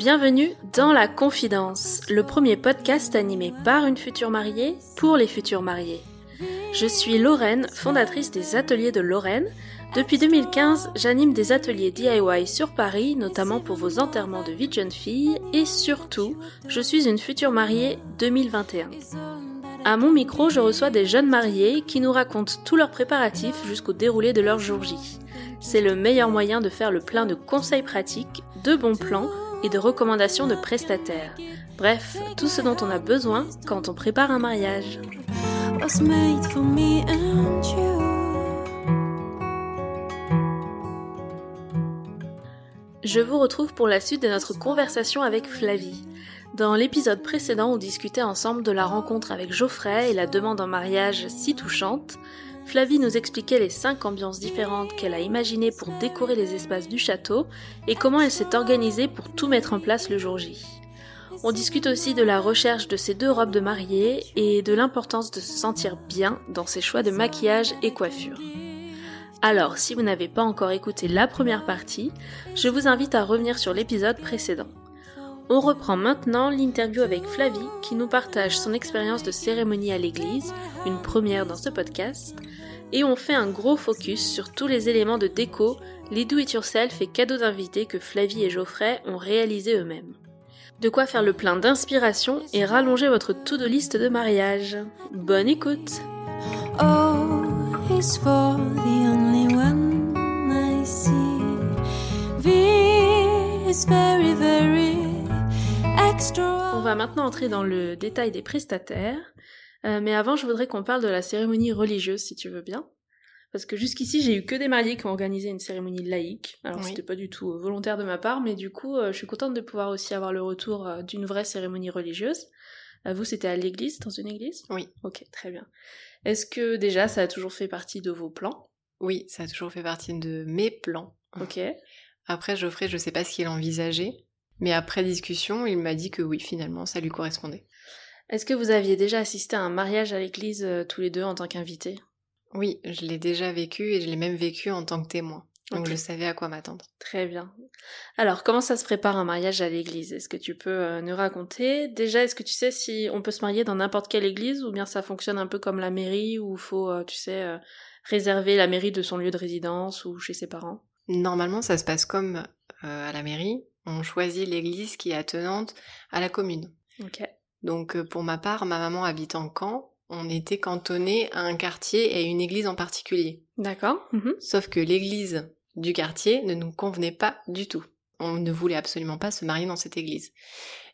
Bienvenue dans La Confidence, le premier podcast animé par une future mariée pour les futurs mariés. Je suis Lorraine, fondatrice des Ateliers de Lorraine. Depuis 2015, j'anime des ateliers DIY sur Paris, notamment pour vos enterrements de vie de jeune fille, et surtout, je suis une future mariée 2021. À mon micro, je reçois des jeunes mariés qui nous racontent tous leurs préparatifs jusqu'au déroulé de leur jour J. C'est le meilleur moyen de faire le plein de conseils pratiques, de bons plans et de recommandations de prestataires. Bref, tout ce dont on a besoin quand on prépare un mariage. Je vous retrouve pour la suite de notre conversation avec Flavie. Dans l'épisode précédent, on discutait ensemble de la rencontre avec Geoffrey et la demande en mariage si touchante. Flavie nous expliquait les cinq ambiances différentes qu'elle a imaginées pour décorer les espaces du château et comment elle s'est organisée pour tout mettre en place le jour J. On discute aussi de la recherche de ces deux robes de mariée et de l'importance de se sentir bien dans ses choix de maquillage et coiffure. Alors, si vous n'avez pas encore écouté la première partie, je vous invite à revenir sur l'épisode précédent. On reprend maintenant l'interview avec Flavie qui nous partage son expérience de cérémonie à l'église, une première dans ce podcast, et on fait un gros focus sur tous les éléments de déco, les do-it-yourself et cadeaux d'invités que Flavie et Geoffrey ont réalisés eux-mêmes. De quoi faire le plein d'inspiration et rallonger votre to-do list de mariage. Bonne écoute! On va maintenant entrer dans le détail des prestataires. Euh, mais avant, je voudrais qu'on parle de la cérémonie religieuse, si tu veux bien. Parce que jusqu'ici, j'ai eu que des mariés qui ont organisé une cérémonie laïque. Alors, c'était pas du tout euh, volontaire de ma part, mais du coup, euh, je suis contente de pouvoir aussi avoir le retour d'une vraie cérémonie religieuse. vous, c'était à l'église, dans une église? Oui. Ok, très bien. Est-ce que déjà, ça a toujours fait partie de vos plans? Oui, ça a toujours fait partie de mes plans. Ok. Après, Geoffrey, je sais pas ce qu'il envisageait, mais après discussion, il m'a dit que oui, finalement, ça lui correspondait. Est-ce que vous aviez déjà assisté à un mariage à l'église euh, tous les deux en tant qu'invités Oui, je l'ai déjà vécu et je l'ai même vécu en tant que témoin. Donc je savais à quoi m'attendre. Très bien. Alors, comment ça se prépare un mariage à l'église? Est-ce que tu peux euh, nous raconter? Déjà, est-ce que tu sais si on peut se marier dans n'importe quelle église ou bien ça fonctionne un peu comme la mairie où il faut, euh, tu sais, réserver la mairie de son lieu de résidence ou chez ses parents? Normalement, ça se passe comme à la mairie. On choisit l'église qui est attenante à la commune. Donc euh, pour ma part, ma maman habite en Caen. On était cantonné à un quartier et à une église en particulier. D'accord. Mhm. Sauf que l'église du quartier ne nous convenait pas du tout. On ne voulait absolument pas se marier dans cette église.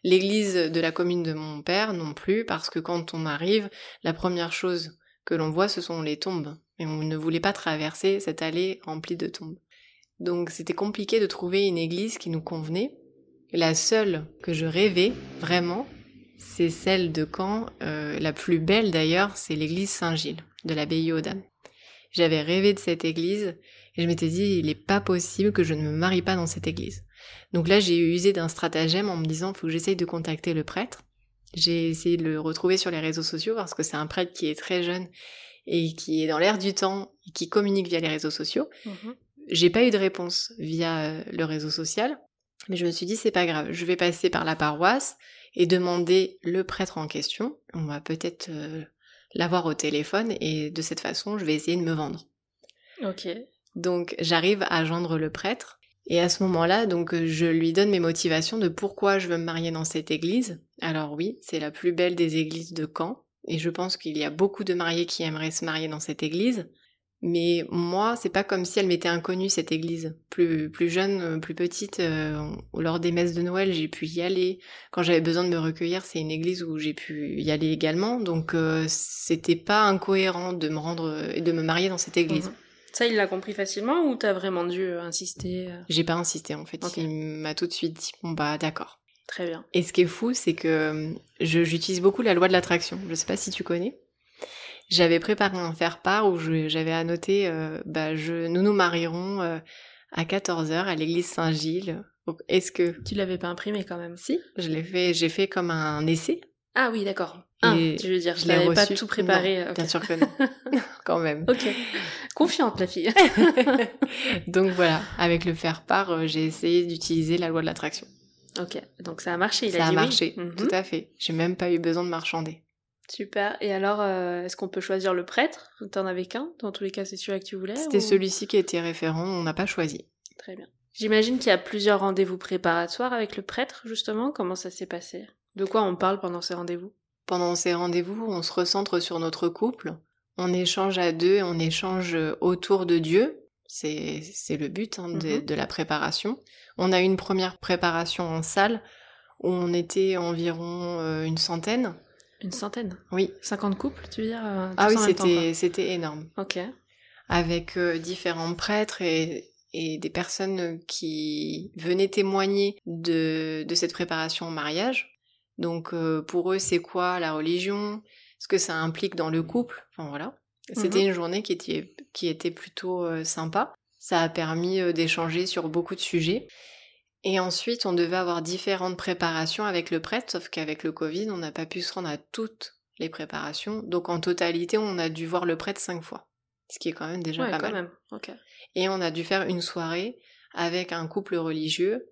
L'église de la commune de mon père non plus, parce que quand on arrive, la première chose que l'on voit, ce sont les tombes. Et on ne voulait pas traverser cette allée remplie de tombes. Donc c'était compliqué de trouver une église qui nous convenait. La seule que je rêvais vraiment, c'est celle de Caen. Euh, la plus belle d'ailleurs, c'est l'église Saint-Gilles de l'abbaye aux Dames. J'avais rêvé de cette église et je m'étais dit, il n'est pas possible que je ne me marie pas dans cette église. Donc là, j'ai usé d'un stratagème en me disant, il faut que j'essaye de contacter le prêtre. J'ai essayé de le retrouver sur les réseaux sociaux parce que c'est un prêtre qui est très jeune et qui est dans l'air du temps et qui communique via les réseaux sociaux. Mhm. J'ai pas eu de réponse via euh, le réseau social. Mais je me suis dit, c'est pas grave, je vais passer par la paroisse et demander le prêtre en question. On va peut-être euh, l'avoir au téléphone et de cette façon, je vais essayer de me vendre. Ok. Donc j'arrive à joindre le prêtre et à ce moment-là, donc je lui donne mes motivations de pourquoi je veux me marier dans cette église. Alors oui, c'est la plus belle des églises de Caen et je pense qu'il y a beaucoup de mariés qui aimeraient se marier dans cette église. Mais moi, c'est pas comme si elle m'était inconnue cette église. Plus plus jeune, euh, plus petite, euh, lors des messes de Noël, j'ai pu y aller. Quand j'avais besoin de me recueillir, c'est une église où j'ai pu y aller également. Donc euh, c'était pas incohérent de me rendre et de me marier dans cette église. Mhm. Ça, il l'a compris facilement ou t'as vraiment dû insister J'ai pas insisté en fait. Il m'a tout de suite dit bon bah d'accord. Très bien. Et ce qui est fou, c'est que j'utilise beaucoup la loi de l'attraction. Je sais pas si tu connais. J'avais préparé un faire-part où je- j'avais annoté, euh, bah, je, nous nous marierons euh, à 14h à l'église Saint-Gilles. Est-ce que Tu l'avais pas imprimé quand même si? je l'ai fait, j'ai fait comme un essai. Ah oui, d'accord. Ah, tu veux dire, je je l'avais pas tout préparé. Non. Bien sûr que non, quand même. Ok. Confiante, la fille. Donc voilà, avec le faire-part, euh, j'ai essayé d'utiliser la loi de l'attraction. ok. Donc ça a marché. Il Ça a a dit oui. marché, Mhm. tout à fait. J'ai même pas eu besoin de marchander. Super. Et alors, euh, est-ce qu'on peut choisir le prêtre? T'en avais qu'un Dans tous les cas, c'est celui que tu voulais C'était ou- celui-ci qui était référent, on n'a pas choisi. Très bien. J'imagine qu'il y a plusieurs rendez-vous préparatoires avec le prêtre, justement. Comment ça s'est passé? De quoi on parle pendant ces rendez-vous? Pendant ces rendez-vous, on se recentre sur notre couple, on échange à deux, on échange autour de Dieu. C'est le but hein, de, Mhm. de la préparation. On a eu une première préparation en salle où on était environ euh, une centaine. Une centaine Oui. 50 couples, tu veux dire euh, Ah oui, c'était c'était énorme. Ok. Avec euh, différents prêtres et, et des personnes qui venaient témoigner de, de cette préparation au mariage. Donc euh, pour eux, c'est quoi la religion? Ce que ça implique dans le couple? Enfin voilà. C'était Mhm. une journée qui était, qui était plutôt euh, sympa. Ça a permis d'échanger sur beaucoup de sujets. Et ensuite, on devait avoir différentes préparations avec le prêtre, sauf qu'avec le Covid, on n'a pas pu se rendre à toutes les préparations. Donc en totalité, on a dû voir le prêtre cinq fois. Ce qui est quand même déjà Ouais, pas quand mal. même. Et on a dû faire une soirée avec un couple religieux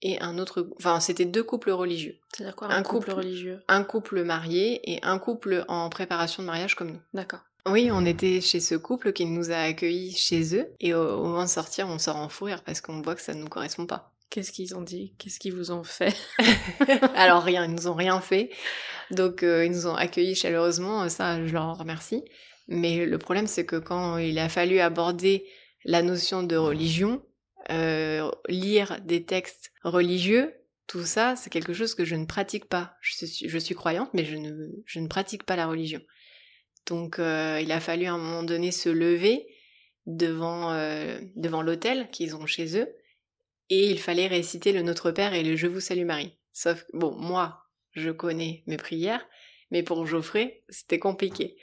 et un autre... Enfin, c'était deux couples religieux. C'est-à-dire quoi Un un, couple, couple. religieux? Un couple marié et un couple en préparation de mariage comme nous. D'accord. Oui, on était chez ce couple qui nous a accueillis chez eux. Et au, au moment de sortir, on sort en fou rire parce qu'on voit que ça ne nous correspond pas. Qu'est-ce qu'ils ont dit? Qu'est-ce qu'ils vous ont fait? Alors rien, ils nous ont rien fait. Donc euh, ils nous ont accueillis chaleureusement, ça je leur en remercie. Mais le problème c'est que quand il a fallu aborder la notion de religion, euh, lire des textes religieux, tout ça c'est quelque chose que je ne pratique pas. Je suis, je suis croyante mais je ne, je ne pratique pas la religion. Donc euh, il a fallu à un moment donné se lever devant, euh, devant l'autel qu'ils ont chez eux et il fallait réciter le Notre Père et le Je vous salue Marie. Sauf que, bon, moi, je connais mes prières, mais pour Geoffrey, c'était compliqué.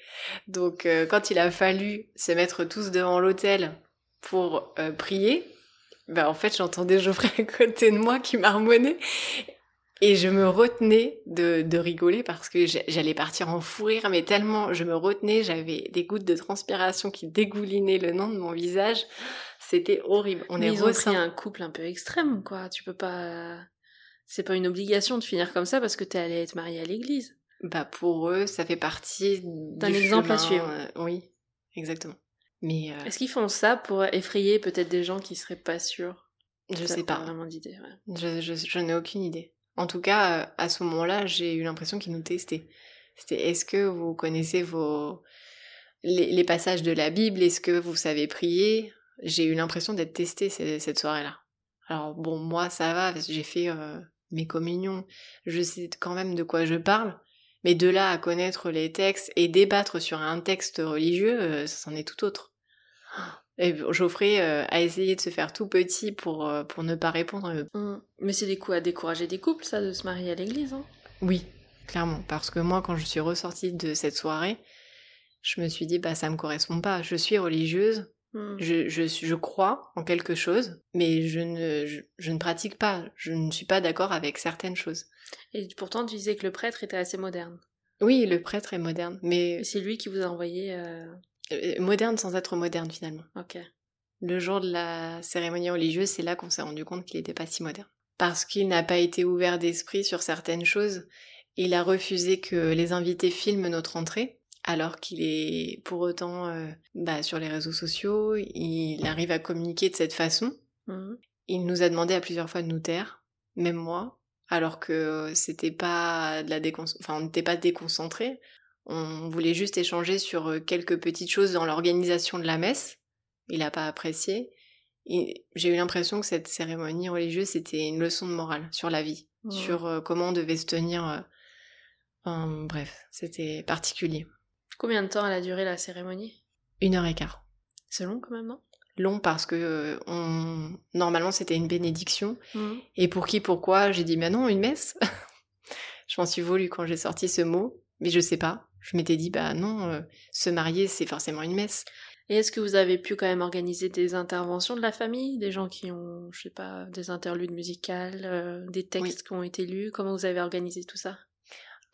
Donc, euh, quand il a fallu se mettre tous devant l'autel pour euh, prier, ben, en fait, j'entendais Geoffrey à côté de moi qui marmonnait. Et je me retenais de, de rigoler parce que j'a- j'allais partir en fou rire, mais tellement je me retenais, j'avais des gouttes de transpiration qui dégoulinaient le long de mon visage. C'était horrible. On Mais est ils ont pris un couple un peu extrême, quoi. Tu peux pas. C'est pas une obligation de finir comme ça parce que t'es allé être mariée à l'église. Bah pour eux, ça fait partie D'un du exemple à suivre. euh, oui, exactement. Mais euh, Est-ce qu'ils font ça pour effrayer peut-être des gens qui seraient pas sûrs? Je sais pas. vraiment d'idée. ouais. Je, je, je n'ai aucune idée. En tout cas, à ce moment-là, j'ai eu l'impression qu'ils nous testaient. C'était est-ce que vous connaissez vos les, passages de la Bible? Est-ce que vous savez prier? J'ai eu l'impression d'être testée ce- cette soirée-là. Alors bon, moi ça va, j'ai fait euh, mes communions, je sais quand même de quoi je parle. Mais de là à connaître les textes et débattre sur un texte religieux, euh, ça c'en est tout autre. Et Geoffrey euh, a essayé de se faire tout petit pour, euh, pour ne pas répondre. Hum. Mais c'est des coups à décourager des couples, ça, de se marier à l'église. Hein Oui, clairement. Parce que moi, quand je suis ressortie de cette soirée, je me suis dit, bah ça me correspond pas. Je suis religieuse, Hum. je, je, je crois en quelque chose, mais je ne, je, je ne pratique pas. Je ne suis pas d'accord avec certaines choses. Et pourtant, tu disais que le prêtre était assez moderne. Oui, le prêtre est moderne, mais c'est lui qui vous a envoyé. euh, moderne sans être moderne finalement. Ok. Le jour de la cérémonie religieuse, c'est là qu'on s'est rendu compte qu'il n'était pas si moderne. parce qu'il n'a pas été ouvert d'esprit sur certaines choses. Il a refusé que les invités filment notre entrée, alors qu'il est pour autant euh, bah, sur les réseaux sociaux, il arrive à communiquer de cette façon. Mhm. Il nous a demandé à plusieurs fois de nous taire, même moi, alors que c'était pas de la décon... enfin, on n'était pas déconcentré. On voulait juste échanger sur euh, quelques petites choses dans l'organisation de la messe. Il n'a pas apprécié. Et J'ai eu l'impression que cette cérémonie religieuse c'était une leçon de morale sur la vie, sur euh, comment on devait se tenir. euh, enfin, bref, c'était particulier. Combien de temps elle a duré la cérémonie? Une heure et quart. C'est long quand même, non? Long parce que euh, on... normalement c'était une bénédiction. Mhm. Et pour qui, pourquoi? J'ai dit, mais non, une messe Je m'en suis voulu quand j'ai sorti ce mot, mais je sais pas. Je m'étais dit, bah non, euh, se marier, c'est forcément une messe. Et est-ce que vous avez pu quand même organiser des interventions de la famille? Des gens qui ont, je sais pas, des interludes musicales, euh, des textes qui ont été lus? Comment vous avez organisé tout ça?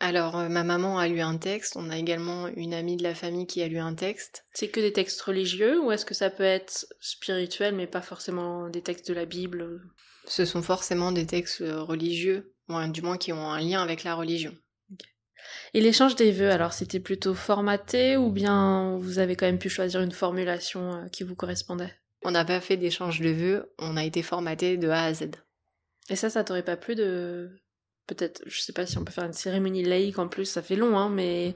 Alors, euh, ma maman a lu un texte, on a également une amie de la famille qui a lu un texte. C'est que des textes religieux ou est-ce que ça peut être spirituel mais pas forcément des textes de la Bible? Ce sont forcément des textes religieux, ou du moins qui ont un lien avec la religion. Et l'échange des vœux, alors c'était plutôt formaté ou bien vous avez quand même pu choisir une formulation euh, qui vous correspondait? On n'a pas fait d'échange de vœux, on a été formaté de A à Z. Et ça, ça t'aurait pas plu de... Peut-être, je sais pas si on peut faire une cérémonie laïque en plus, ça fait long, hein, mais...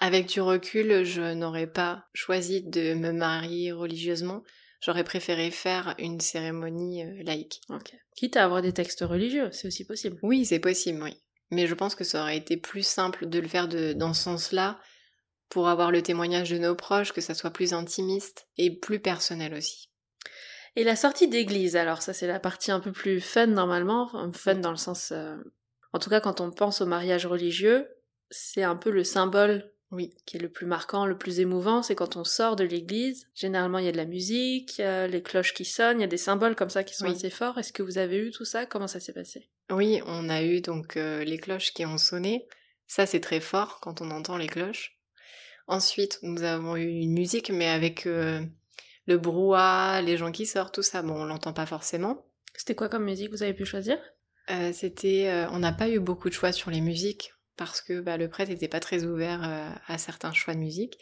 Avec du recul, je n'aurais pas choisi de me marier religieusement. J'aurais préféré faire une cérémonie euh, laïque. Ok. Quitte à avoir des textes religieux, c'est aussi possible. Oui, c'est possible, oui. Mais je pense que ça aurait été plus simple de le faire dans ce sens-là pour avoir le témoignage de nos proches, que ça soit plus intimiste et plus personnel aussi. Et la sortie d'église, alors ça c'est la partie un peu plus fun normalement, fun dans le sens... euh, En tout cas quand on pense au mariage religieux, c'est un peu le symbole Oui. qui est le plus marquant, le plus émouvant, c'est quand on sort de l'église. Généralement il y a de la musique, a les cloches qui sonnent, il y a des symboles comme ça qui sont Oui. assez forts. Est-ce que vous avez eu tout ça? Comment ça s'est passé? Oui, on a eu donc euh, les cloches qui ont sonné. Ça, c'est très fort quand on entend les cloches. Ensuite, nous avons eu une musique, mais avec euh, le brouhaha, les gens qui sortent, tout ça. Bon, on l'entend pas forcément. C'était quoi comme musique? Vous avez pu choisir? Euh, c'était, euh, on n'a pas eu beaucoup de choix sur les musiques parce que bah, le prêtre n'était pas très ouvert euh, à certains choix de musique.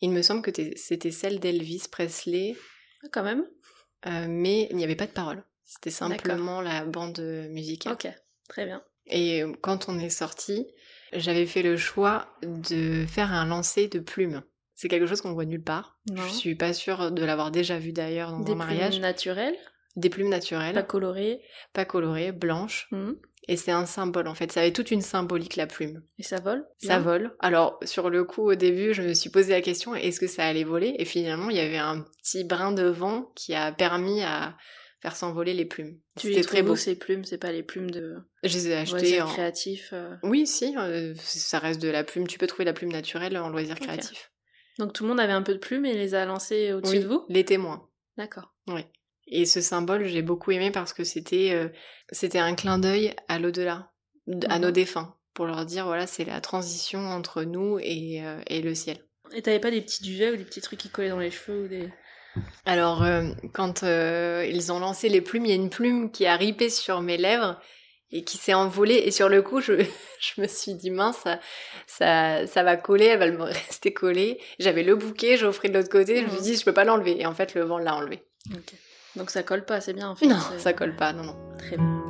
Il me semble que c'était celle d'Elvis Presley, Ah, Quand même euh, mais il n'y avait pas de paroles. C'était simplement la bande musicale. Ok, très bien. Et euh, quand on est sorti, j'avais fait le choix de faire un lancer de plumes. C'est quelque chose qu'on voit nulle part. Non. Je suis pas sûre de l'avoir déjà vu d'ailleurs dans Des un mariage. plumes naturelles, Des plumes naturelles, pas colorées? pas colorées, blanches. Mhm. Et c'est un symbole en fait. Ça avait toute une symbolique la plume. Et ça vole Ça bien vole. Alors, sur le coup, au début, je me suis posé la question est-ce que ça allait voler? Et finalement, il y avait un petit brin de vent qui a permis à faire s'envoler les plumes. Tu les très beau. ces plumes? C'est pas les plumes de Je les ai achetées loisirs en. créatifs euh. Oui, si, euh, ça reste de la plume. Tu peux trouver la plume naturelle en loisir Ok. créatif. Donc tout le monde avait un peu de plumes et les a lancées au-dessus Oui, de vous? les témoins. D'accord. Et ce symbole, j'ai beaucoup aimé parce que c'était euh, c'était un clin d'œil à l'au-delà, à nos défunts, pour leur dire voilà, c'est la transition entre nous et, euh, et le ciel. Et t'avais pas des petits duvets ou des petits trucs qui collaient dans les cheveux ou des... Alors, euh, quand ils ont lancé les plumes, il y a une plume qui a ripé sur mes lèvres et qui s'est envolée. Et sur le coup, je, je me suis dit, mince, ça, ça, ça va coller, elle va me rester collée. J'avais le bouquet, offert de l'autre côté, je me suis dit, je peux pas l'enlever. Et en fait, le vent l'a enlevé. Donc ça colle pas, c'est bien en fait. Non, ça colle pas, non, non. Très bien.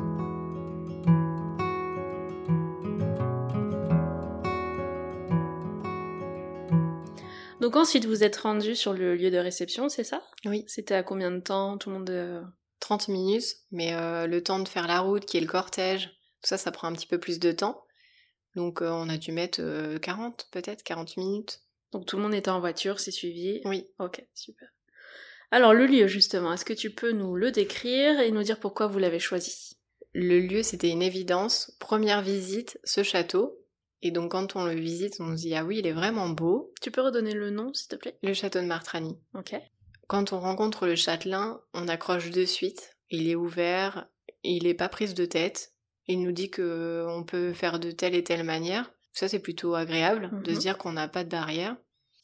Donc ensuite vous êtes rendu sur le lieu de réception, c'est ça? Oui. C'était à combien de temps? Tout le monde... euh, 30 minutes, mais euh, le temps de faire la route, qui est le cortège, tout ça, ça prend un petit peu plus de temps. Donc, euh, on a dû mettre euh, 40, peut-être, 40 minutes. Donc tout le monde était en voiture, c'est suivi? Oui. Ok, super. Alors le lieu justement, est-ce que tu peux nous le décrire et nous dire pourquoi vous l'avez choisi? Le lieu, c'était une évidence. Première visite, ce château. Et donc, quand on le visite, on se dit, ah oui, il est vraiment beau. Tu peux redonner le nom s'il te plaît? Le château de Martrani. Ok. Quand on rencontre le châtelain, on accroche de suite. Il est ouvert, il est pas prise de tête. Il nous dit que on peut faire de telle et telle manière. Ça, c'est plutôt agréable de Mhm. se dire qu'on n'a pas de barrière.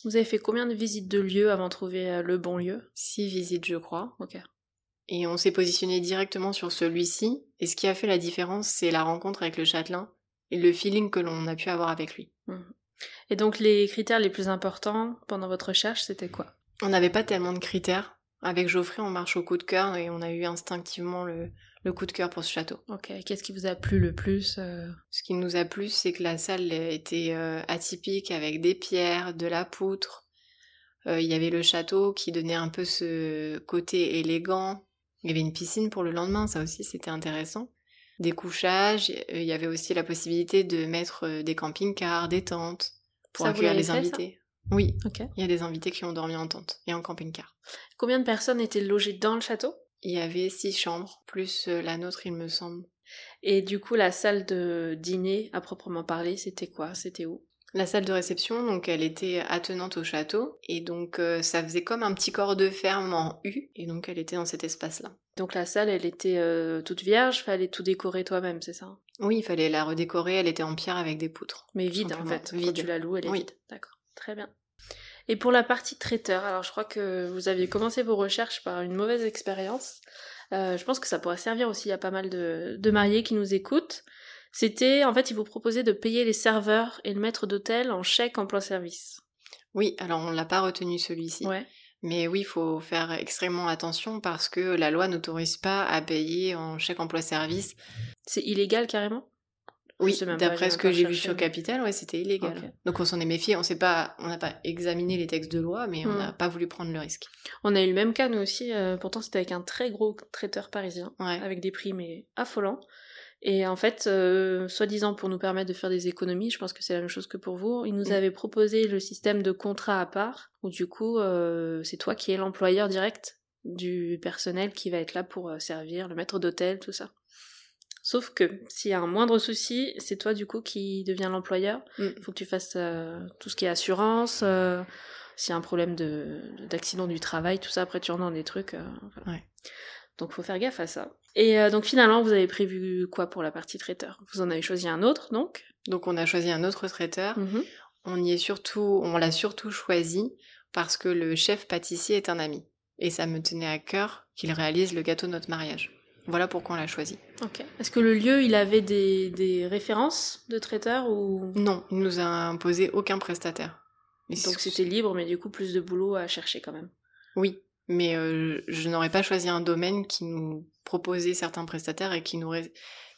Vous avez fait combien de visites de lieux avant de trouver euh, le bon lieu? Six visites, je crois. Ok. Et on s'est positionné directement sur celui-ci. Et ce qui a fait la différence, c'est la rencontre avec le châtelain et le feeling que l'on a pu avoir avec lui. Mhm. Et donc les critères les plus importants pendant votre recherche, c'était quoi? On n'avait pas tellement de critères. Avec Geoffrey, on marche au coup de cœur et on a eu instinctivement le, coup de cœur pour ce château. Ok, qu'est-ce qui vous a plu le plus euh Ce qui nous a plu, c'est que la salle était euh, atypique avec des pierres, de la poutre. Euh, il y avait le château qui donnait un peu ce côté élégant. Il y avait une piscine pour le lendemain, ça aussi c'était intéressant. Des couchages, il y avait aussi la possibilité de mettre des camping-cars, des tentes pour accueillir les invités. Oui, il y a des invités qui ont dormi en tente et en camping-car. Combien de personnes étaient logées dans le château? Il y avait six chambres, plus euh, la nôtre, il me semble. Et du coup, la salle de dîner, à proprement parler, c'était quoi? C'était où? La salle de réception, donc elle était attenante au château, et donc euh, ça faisait comme un petit corps de ferme en U, et donc elle était dans cet espace-là. Donc la salle, elle était euh, toute vierge, fallait tout décorer toi-même, c'est ça? Oui, il fallait la redécorer, elle était en pierre avec des poutres. Mais vide en fait, vide. tu la loues, elle est vide. D'accord, très bien. Et pour la partie traiteur, alors je crois que vous aviez commencé vos recherches par une mauvaise expérience. Euh, je pense que ça pourrait servir aussi à pas mal de, mariés qui nous écoutent. C'était, en fait, ils vous proposaient de payer les serveurs et le maître d'hôtel en chèque emploi-service. Oui, alors on l'a pas retenu celui-ci. Ouais. Mais oui, il faut faire extrêmement attention parce que la loi n'autorise pas à payer en chèque emploi-service. C'est illégal carrément? Oui, d'après ce que j'ai vu sur Capital, ouais, c'était illégal. Donc on s'en est méfié, on sait pas, on n'a pas examiné les textes de loi, mais on hmm. n'a pas voulu prendre le risque. On a eu le même cas nous aussi, euh, pourtant c'était avec un très gros traiteur parisien, avec des prix mais affolants. Et en fait, euh, soi-disant pour nous permettre de faire des économies, je pense que c'est la même chose que pour vous, il nous hmm. avait proposé le système de contrat à part, où du coup euh, c'est toi qui es l'employeur direct du personnel qui va être là pour servir, le maître d'hôtel, tout ça. Sauf que s'il y a un moindre souci, c'est toi du coup qui deviens l'employeur. Il mm. faut que tu fasses euh, tout ce qui est assurance. Euh, s'il y a un problème de, d'accident du travail, tout ça, après tu rentres dans des trucs. Euh, ouais. Donc faut faire gaffe à ça. Et donc finalement, vous avez prévu quoi pour la partie traiteur? Vous en avez choisi un autre, donc? Donc on a choisi un autre traiteur. Mm-hmm. On y est surtout, on l'a surtout choisi parce que le chef pâtissier est un ami. Et ça me tenait à cœur qu'il réalise le gâteau de notre mariage. Voilà pourquoi on l'a choisi. Ok. Est-ce que le lieu, il avait des, références de traiteurs ou? Non, il nous a imposé aucun prestataire. Donc c'était libre, mais du coup plus de boulot à chercher quand même. Oui, mais euh, je n'aurais pas choisi un domaine qui nous proposait certains prestataires et qui nous,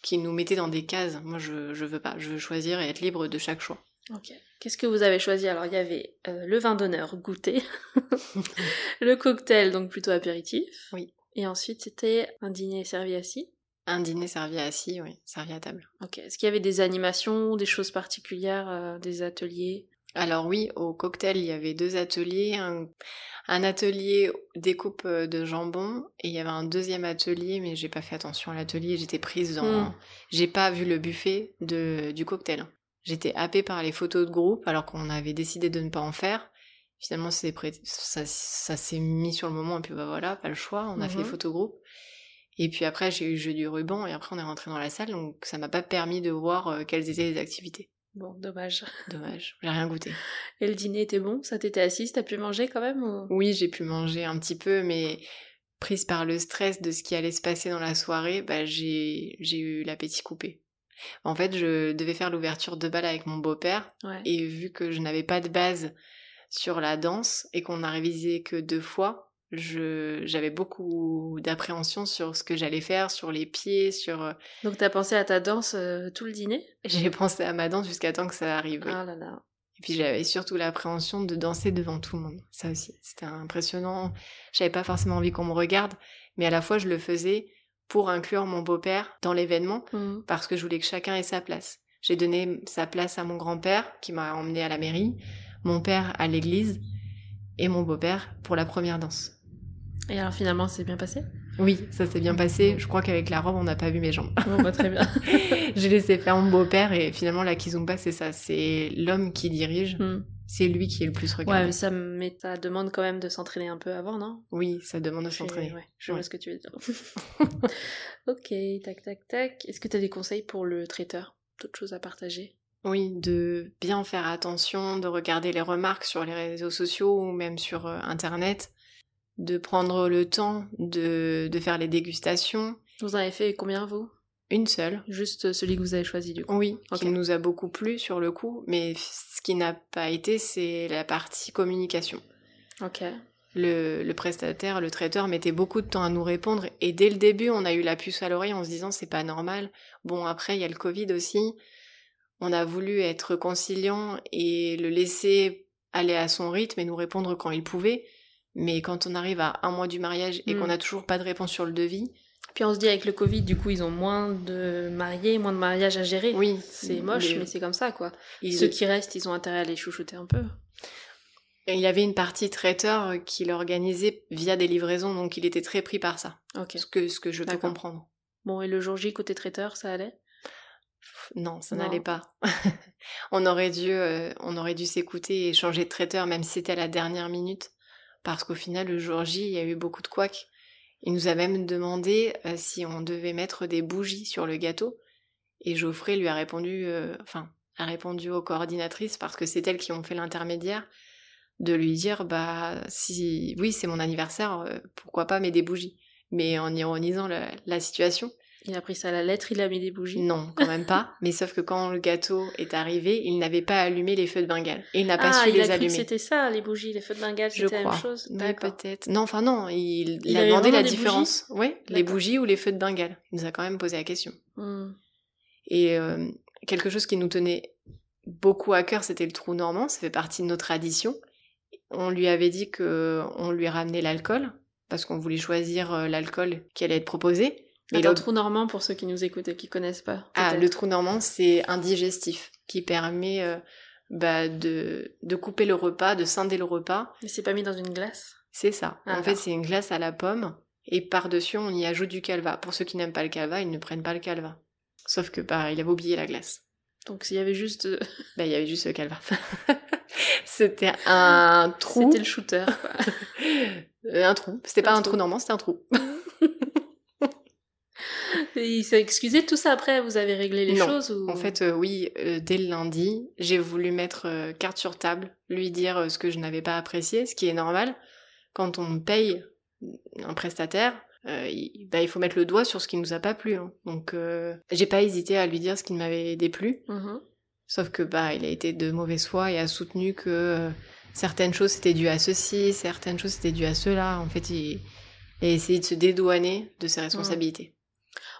qui nous mettait dans des cases. Moi, je, je veux pas. Je veux choisir et être libre de chaque choix. Ok. Qu'est-ce que vous avez choisi? Alors, il y avait euh, le vin d'honneur, goûter, le cocktail, donc plutôt apéritif. Oui. Et ensuite, c'était un dîner servi assis Un dîner servi assis, oui, servi à table. Ok. Est-ce qu'il y avait des animations, des choses particulières, euh, des ateliers? Alors oui, au cocktail, il y avait deux ateliers. Un, atelier découpe euh, de jambon et il y avait un deuxième atelier, mais j'ai pas fait attention à l'atelier. J'étais prise dans... Hmm. J'ai pas vu le buffet de, du cocktail. J'étais happée par les photos de groupe alors qu'on avait décidé de ne pas en faire finalement c'est ça, ça s'est mis sur le moment et puis bah voilà pas le choix on a fait les mmh photos groupe et puis après j'ai eu le jeu du ruban et après on est rentré dans la salle donc ça m'a pas permis de voir euh, quelles étaient les activités. Bon dommage. Dommage j'ai rien goûté. Et le dîner était bon? Ça t'était assise t'as pu manger quand même oui j'ai pu manger un petit peu mais prise par le stress de ce qui allait se passer dans la soirée bah j'ai j'ai eu l'appétit coupé. En fait je devais faire l'ouverture de bal avec mon beau-père et vu que je n'avais pas de base sur la danse et qu'on a révisé que deux fois, je j'avais beaucoup d'appréhension sur ce que j'allais faire, sur les pieds, sur. Euh, Donc t'as pensé à ta danse euh, tout le dîner? J'ai pensé à ma danse jusqu'à temps que ça arrive. Ah là là. Et puis j'avais surtout l'appréhension de danser devant tout le monde. Ça aussi, c'était impressionnant. J'avais pas forcément envie qu'on me regarde, mais à la fois je le faisais pour inclure mon beau-père dans l'événement mmh. parce que je voulais que chacun ait sa place. J'ai donné sa place à mon grand-père qui m'a emmené à la mairie mon père à l'église et mon beau-père pour la première danse. Et alors finalement, c'est bien passé? Oui, ça s'est bien passé. Je crois qu'avec la robe, on n'a pas vu mes jambes. Bon, bah, très bien. J'ai laissé faire mon beau-père et finalement, la kizumba, c'est ça. C'est l'homme qui dirige. Hmm. C'est lui qui est le plus regardé. Ouais, mais ça, mais ça demande quand même de s'entraîner un peu avant, non? Oui, ça demande de s'entraîner. je vois ce que tu veux dire. ok, tac, tac, tac. Est-ce que tu as des conseils pour le traiteur? D'autres choses à partager? Oui, de bien faire attention, de regarder les remarques sur les réseaux sociaux ou même sur euh, Internet, de prendre le temps de, de faire les dégustations. Vous en avez fait combien, vous? Une seule. Juste celui que vous avez choisi, du coup Oui, Ok. qui nous a beaucoup plu sur le coup, mais ce qui n'a pas été, c'est la partie communication. Ok. Le, le prestataire, le traiteur mettait beaucoup de temps à nous répondre et dès le début, on a eu la puce à l'oreille en se disant c'est pas normal. Bon, après, il y a le Covid aussi. On a voulu être conciliant et le laisser aller à son rythme et nous répondre quand il pouvait. Mais quand on arrive à un mois du mariage et qu'on n'a toujours pas de réponse sur le devis, Puis on se dit avec le Covid, du coup, ils ont moins de mariés, moins de mariages à gérer. oui, C'est moche, les- mais c'est comme ça, quoi. ils- Ceux qui restent, ils ont intérêt à les chouchouter un peu. Et il y avait une partie traiteur qui l'organisait via des livraisons, donc il était très pris par ça. Ok. Ce que, ce que je peux comprendre. Bon, et le jour J, côté traiteur, ça allait? Non, ça n'allait pas. on aurait dû, euh, on aurait dû s'écouter et changer de traiteur, même si c'était à la dernière minute, parce qu'au final, le jour J, il y a eu beaucoup de couacs. Il nous a même demandé euh, si on devait mettre des bougies sur le gâteau, et Geoffrey lui a répondu, euh, enfin, a répondu aux coordinatrices parce que c'est elles qui ont fait l'intermédiaire, de lui dire, bah, si, oui, c'est mon anniversaire, pourquoi pas mettre des bougies, mais en ironisant la- la situation. Il a pris ça à la lettre, il a mis des bougies? Non, quand même pas. Mais sauf que quand le gâteau est arrivé, il n'avait pas allumé les feux de Bengale. Et il n'a pas ah, su il les a cru que allumer. c'était ça, les bougies, les feux de Bengale, c'était la même chose. Oui, peut-être. Non, enfin non, il, Il a demandé la différence. Oui, les bougies ou les feux de Bengale. Il nous a quand même posé la question. Hmm. Et euh, quelque chose qui nous tenait beaucoup à cœur, c'était le trou normand. Ça fait partie de nos traditions. On lui avait dit que on lui ramenait l'alcool parce qu'on voulait choisir euh, l'alcool qui allait être proposé. Mais Attends, le- trou normand pour ceux qui nous écoutent et qui connaissent pas. Ah, le trou normand, c'est un digestif qui permet euh, bah, de, de couper le repas, de scinder le repas. Mais c'est pas mis dans une glace? C'est ça. Ah, en fait, c'est une glace à la pomme. Et par-dessus, on y ajoute du calva. Pour ceux qui n'aiment pas le calva, ils ne prennent pas le calva. Sauf que, bah, il avait oublié la glace. Donc s'il y avait juste... euh, Bah, il y avait juste le calva. c'était un trou. C'était le shooter, quoi. Euh, un trou. C'était pas Un trou normand, c'était un trou. Il s'est excusé de tout ça après, vous avez réglé les Non. choses ou... En fait, euh, oui, euh, dès le lundi, j'ai voulu mettre euh, carte sur table, lui dire ce que je n'avais pas apprécié, ce qui est normal. Quand on paye un prestataire, il, bah, il faut mettre le doigt sur ce qui nous a pas plu. hein. Donc, j'ai pas hésité à lui dire ce qui ne m'avait déplu. Mhm. Sauf que bah, il a été de mauvaise foi et a soutenu que certaines choses c'était dû à ceci, certaines choses c'était dû à cela. En fait, il, il a essayé de se dédouaner de ses responsabilités.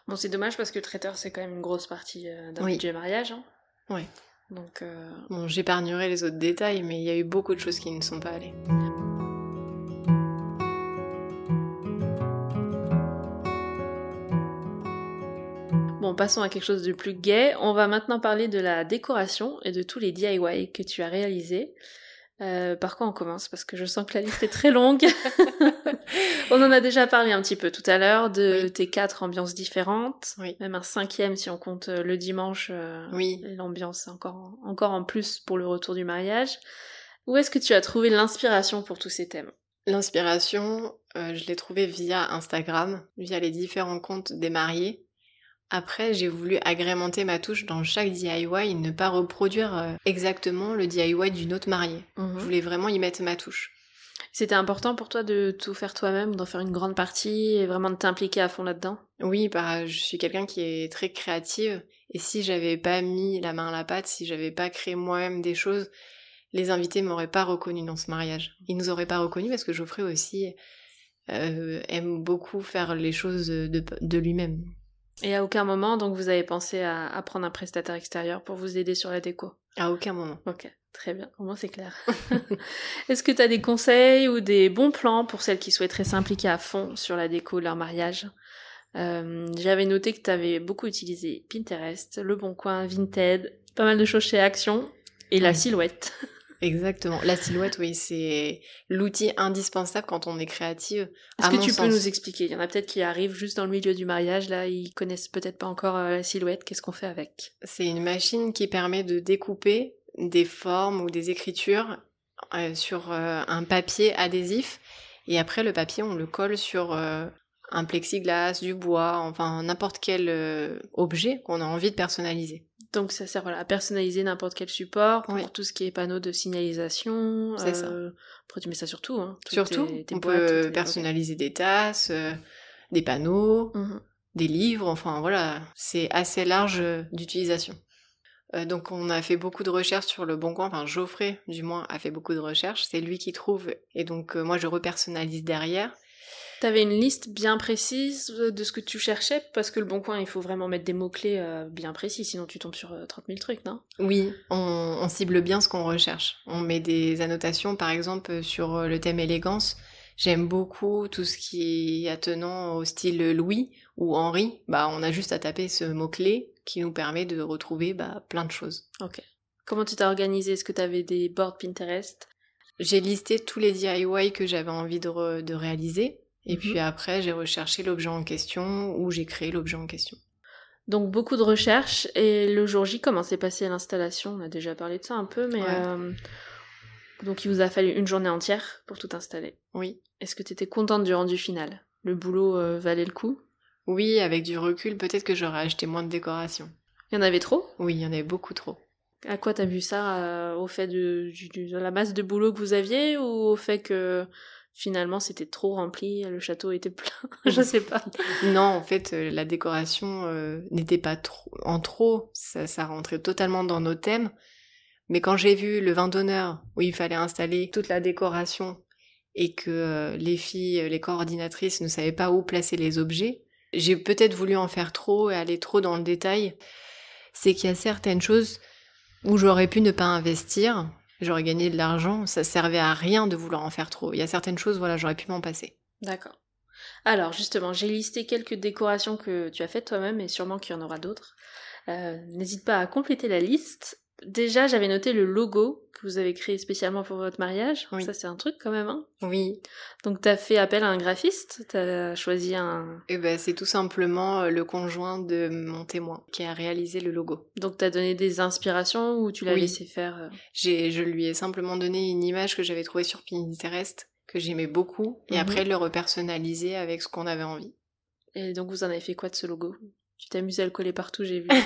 Bon, c'est dommage parce que le traiteur, c'est quand même une grosse partie euh, d'un Oui. budget mariage. Hein. Ouais. Donc, euh, Bon, j'épargnerai les autres détails, mais il y a eu beaucoup de choses qui ne sont pas allées. Bon, passons à quelque chose de plus gai. On va maintenant parler de la décoration et de tous les DIY que tu as réalisés. Euh, par quoi on commence? Parce que je sens que la liste est très longue. on en a déjà parlé un petit peu tout à l'heure de Oui. tes quatre ambiances différentes. Oui. Même un cinquième si on compte euh, le dimanche. euh, Oui. L'ambiance encore, encore en plus pour le retour du mariage. Où est-ce que tu as trouvé l'inspiration pour tous ces thèmes? L'inspiration, euh, je l'ai trouvée via Instagram, via les différents comptes des mariés. Après, j'ai voulu agrémenter ma touche dans chaque DIY et ne pas reproduire euh, exactement le DIY d'une autre mariée. Je voulais vraiment y mettre ma touche. C'était important pour toi de tout faire toi-même, d'en faire une grande partie et vraiment de t'impliquer à fond là-dedans? Oui, bah, je suis quelqu'un qui est très créative et si j'avais pas mis la main à la pâte, si j'avais pas créé moi-même des choses, les invités m'auraient pas reconnu dans ce mariage. Ils nous auraient pas reconnu parce que Geoffrey aussi euh, aime beaucoup faire les choses de, de lui-même. Et à aucun moment, donc, vous avez pensé à, à prendre un prestataire extérieur pour vous aider sur la déco? À aucun moment. Ok, très bien, au moins c'est clair. Est-ce que tu as des conseils ou des bons plans pour celles qui souhaiteraient s'impliquer à fond sur la déco de leur mariage? Euh, J'avais noté que tu avais beaucoup utilisé Pinterest, Le Bon Coin, Vinted, pas mal de choses chez Action et la silhouette. Exactement. La silhouette, oui, c'est l'outil indispensable quand on est créative. Est-ce que tu peux nous expliquer? Il y en a peut-être qui arrivent juste dans le milieu du mariage, là, ils connaissent peut-être pas encore euh, la silhouette, qu'est-ce qu'on fait avec? C'est une machine qui permet de découper des formes ou des écritures euh, sur euh, un papier adhésif. Et après, le papier, on le colle sur euh, un plexiglas, du bois, enfin n'importe quel objet qu'on a envie de personnaliser. Donc ça sert voilà, à personnaliser n'importe quel support pour Oui. tout ce qui est panneaux de signalisation. C'est ça. Après tu mets ça sur tout. Hein, tes- tes on boîtes, peut tes- personnaliser des tasses, euh, des panneaux, Mhm. des livres, enfin voilà, c'est assez large euh, d'utilisation. Euh, donc on a fait beaucoup de recherches sur le bon coin, enfin Geoffrey du moins a fait beaucoup de recherches, c'est lui qui trouve et donc euh, moi je repersonnalise derrière. T'avais une liste bien précise de ce que tu cherchais parce que le bon coin il faut vraiment mettre des mots-clés euh, bien précis sinon tu tombes sur euh, 30 000 trucs, non? Oui, on, on cible bien ce qu'on recherche. On met des annotations par exemple sur euh, le thème élégance. J'aime beaucoup tout ce qui est attenant au style Louis ou Henri. Bah on a juste à taper ce mot-clé qui nous permet de retrouver bah, plein de choses. Ok. Comment tu t'es organisé? Est-ce que t'avais des boards Pinterest? J'ai listé tous les DIY que j'avais envie de réaliser. Et Mhm. puis après, j'ai recherché l'objet en question ou j'ai créé l'objet en question. Donc beaucoup de recherches et le jour J, comment s'est passée l'installation? On a déjà parlé de ça un peu, mais Ouais. euh, donc il vous a fallu une journée entière pour tout installer. Oui. Est-ce que tu étais contente du rendu final? Le boulot euh, valait le coup? Oui, avec du recul, peut-être que j'aurais acheté moins de décorations. Il y en avait trop? Oui, il y en avait beaucoup trop. À quoi t'as vu ça euh, Au fait de, de la masse de boulot que vous aviez ou au fait que finalement c'était trop rempli, le château était plein Je sais pas. Non, en fait, euh, la décoration euh, n'était pas trop en trop. Ça, ça rentrait totalement dans nos thèmes. Mais quand j'ai vu le vin d'honneur où il fallait installer toute la décoration et que euh, les filles, les coordinatrices ne savaient pas où placer les objets, j'ai peut-être voulu en faire trop et aller trop dans le détail. C'est qu'il y a certaines choses où j'aurais pu ne pas investir, j'aurais gagné de l'argent, ça servait à rien de vouloir en faire trop. Il y a certaines choses, voilà, j'aurais pu m'en passer. D'accord. Alors justement, j'ai listé quelques décorations que tu as faites toi-même et sûrement qu'il y en aura d'autres. Euh, N'hésite pas à compléter la liste. Déjà, j'avais noté le logo que vous avez créé spécialement pour votre mariage. Oui. Ça, c'est un truc quand même. Hein Oui, Donc, t'as fait appel à un graphiste. T'as choisi un. Eh ben, c'est tout simplement euh, le conjoint de mon témoin qui a réalisé le logo. Donc, t'as donné des inspirations ou tu l'as Oui. laissé faire. euh, J'ai, je lui ai simplement donné une image que j'avais trouvée sur Pinterest, que j'aimais beaucoup, et Mhm. après le repersonnaliser avec ce qu'on avait envie. Et donc, vous en avez fait quoi de ce logo? Tu t'es amusé à le coller partout, j'ai vu.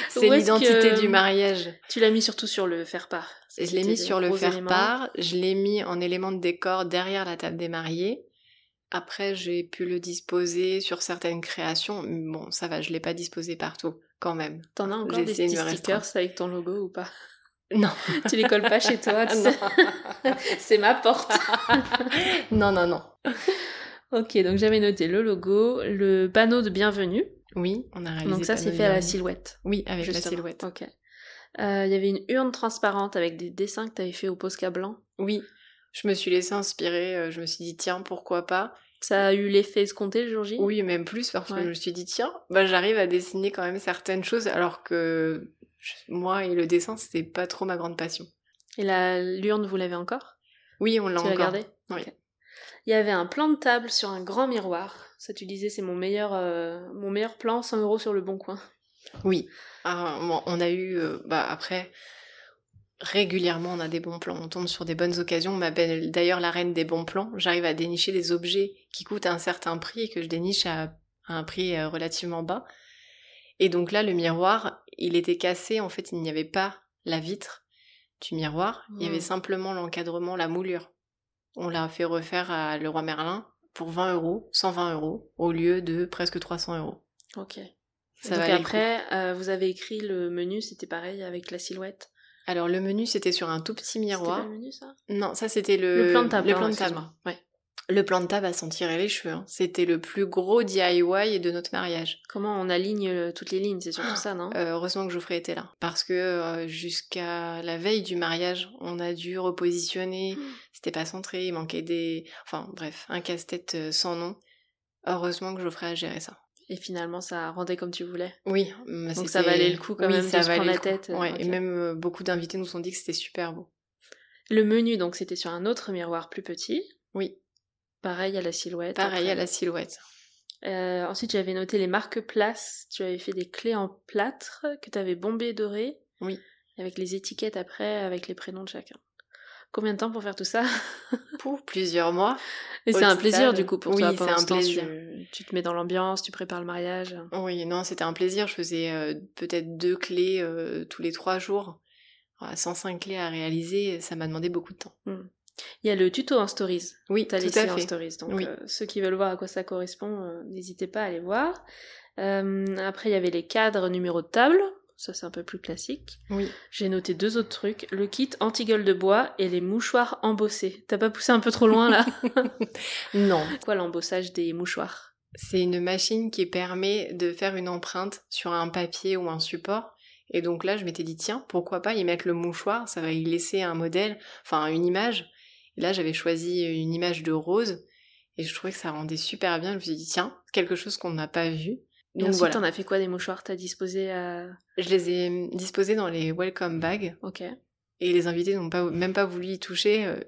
c'est l'identité du mariage. tu l'as mis surtout sur le faire-part. Je l'ai mis sur le faire-part, je l'ai mis en élément de décor derrière la table des mariés. Après, j'ai pu le disposer sur certaines créations. Bon, ça va, je l'ai pas disposé partout, quand même. T'en as encore des petits stickers avec ton logo ou pas? Non. Tu les colles pas chez toi. C'est ma porte. non, non, non. Ok, donc j'avais noté le logo, le panneau de bienvenue. Oui, on a réalisé. Donc ça, c'est fait à la silhouette. Oui, avec la silhouette. Ok. Euh, Il y avait une urne transparente avec des dessins que t'avais fait au Posca blanc. Oui, je me suis laissée inspirer. euh, Je me suis dit, tiens, pourquoi pas Ça a eu l'effet escompté le jour J? Oui, même plus, parce que je me suis dit, tiens, bah, j'arrive à dessiner quand même certaines choses, alors que je- moi et le dessin, c'était pas trop ma grande passion. Et la l'urne, vous l'avez encore? Oui, on l'a Tu encore. gardée? Oui. Il y avait un plan de table sur un grand miroir. Ça, tu disais, c'est mon meilleur, euh, mon meilleur plan, 100 euros sur le bon coin. Oui. Ah, on a eu, euh, bah, après, régulièrement, on a des bons plans. On tombe sur des bonnes occasions. On m'appelle d'ailleurs la reine des bons plans. J'arrive à dénicher des objets qui coûtent un certain prix et que je déniche à, à un prix euh, relativement bas. Et donc là, le miroir, il était cassé. En fait, il n'y avait pas la vitre du miroir. Il y avait Mm. simplement l'encadrement, la moulure. On l'a fait refaire à Leroy Merlin pour 20 euros, 120 euros, au lieu de presque 300 euros. Ok. Ça donc le après, euh, vous avez écrit le menu, c'était pareil avec la silhouette? Alors le menu c'était sur un tout petit C'était miroir. le menu, ça? Non, ça c'était le, Le plan de table, Le plan de table. Ouais. Le plan de table à s'en tirer les cheveux. hein. C'était le plus gros DIY de notre mariage. Comment on aligne euh, toutes les lignes, c'est surtout ça, non? Euh, heureusement que Geoffrey était là. Parce que euh, jusqu'à la veille du mariage, on a dû repositionner. C'était pas centré, il manquait des... Enfin bref, un casse-tête sans nom. Heureusement que Geoffrey a géré ça. Et finalement, ça rendait comme tu voulais. Oui, mais Donc ça valait le coup quand oui, même ça de se prendre valait la tête, Ouais, et même beaucoup d'invités nous ont dit que c'était super beau. Le menu, donc, c'était sur un autre miroir plus petit. Oui, Pareil à la silhouette. pareil après. à la silhouette. Euh, ensuite, j'avais noté les marque-places. Tu avais fait des clés en plâtre que tu avais bombé doré. Oui. Avec les étiquettes après, avec les prénoms de chacun. Combien de temps pour faire tout ça Pour plusieurs mois. Et c'est un plaisir du coup pour oui, toi. c'est un plaisir. Tu, tu te mets dans l'ambiance, tu prépares le mariage. Oui, non, c'était un plaisir. Je faisais euh, peut-être deux clés euh, tous les trois jours. Voilà, 105 clés à réaliser, ça m'a demandé beaucoup de temps. Il y a le tuto en stories. Oui, T'as tout laissé à en stories. Donc Oui. euh, ceux qui veulent voir à quoi ça correspond, euh, n'hésitez pas à aller voir. Euh, après, il y avait les cadres numéro de table. Ça, c'est un peu plus classique. Oui. J'ai noté deux autres trucs. Le kit anti-gueule de bois et les mouchoirs embossés. T'as pas poussé un peu trop loin, là? Non, Quoi, l'embossage des mouchoirs? C'est une machine qui permet de faire une empreinte sur un papier ou un support. Et donc là, je m'étais dit, tiens, pourquoi pas y mettre le mouchoir, ça va y laisser un modèle, enfin une image. Et là, j'avais choisi une image de rose, et je trouvais que ça rendait super bien. Je me suis dit, tiens, quelque chose qu'on n'a pas vu. Et Donc ensuite, voilà, t'en as fait quoi des mouchoirs? T'as disposé à... je les ai disposés dans les welcome bags, Ok. et les invités n'ont pas, même pas voulu y toucher. euh,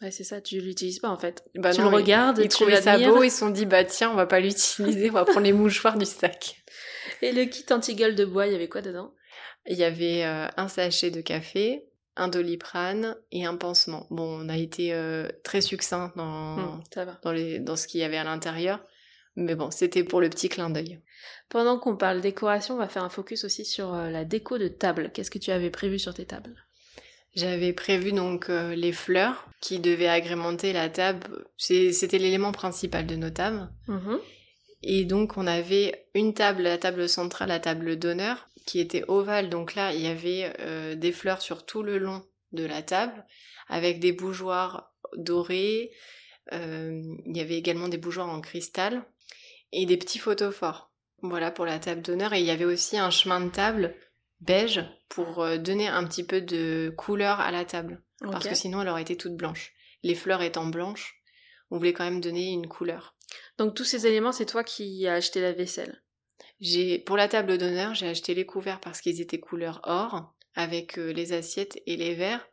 Ouais, c'est ça, tu l'utilises pas en fait. bah tu non, le ils- regardes, Ils tu trouvaient ça beau, ils se sont dit, bah tiens, on va pas l'utiliser, on va prendre les mouchoirs du sac. Et le kit anti-gueule de bois, il y avait quoi dedans? Il y avait euh, un sachet de café, un doliprane et un pansement. Bon, on a été euh, très succinct dans, Hmm, dans, les, dans ce qu'il y avait à l'intérieur. Mais bon, c'était pour le petit clin d'œil. Pendant qu'on parle décoration, on va faire un focus aussi sur euh, la déco de table. Qu'est-ce que tu avais prévu sur tes tables? J'avais prévu donc euh, les fleurs qui devaient agrémenter la table. C'était l'élément principal de nos tables. Mhm. Et donc on avait une table, la table centrale, la table d'honneur, qui était ovale. Donc là, il y avait euh, des fleurs sur tout le long de la table, avec des bougeoirs dorés. Euh, il y avait également des bougeoirs en cristal et des petits photophores. Voilà pour la table d'honneur. Et il y avait aussi un chemin de table beige pour euh, donner un petit peu de couleur à la table. Parce que sinon, elle aurait été toute blanche. Les fleurs étant blanches, on voulait quand même donner une couleur. Donc tous ces éléments, c'est toi qui as acheté la vaisselle. J'ai pour la table d'honneur, j'ai acheté les couverts parce qu'ils étaient couleur or avec euh, les assiettes et les verres.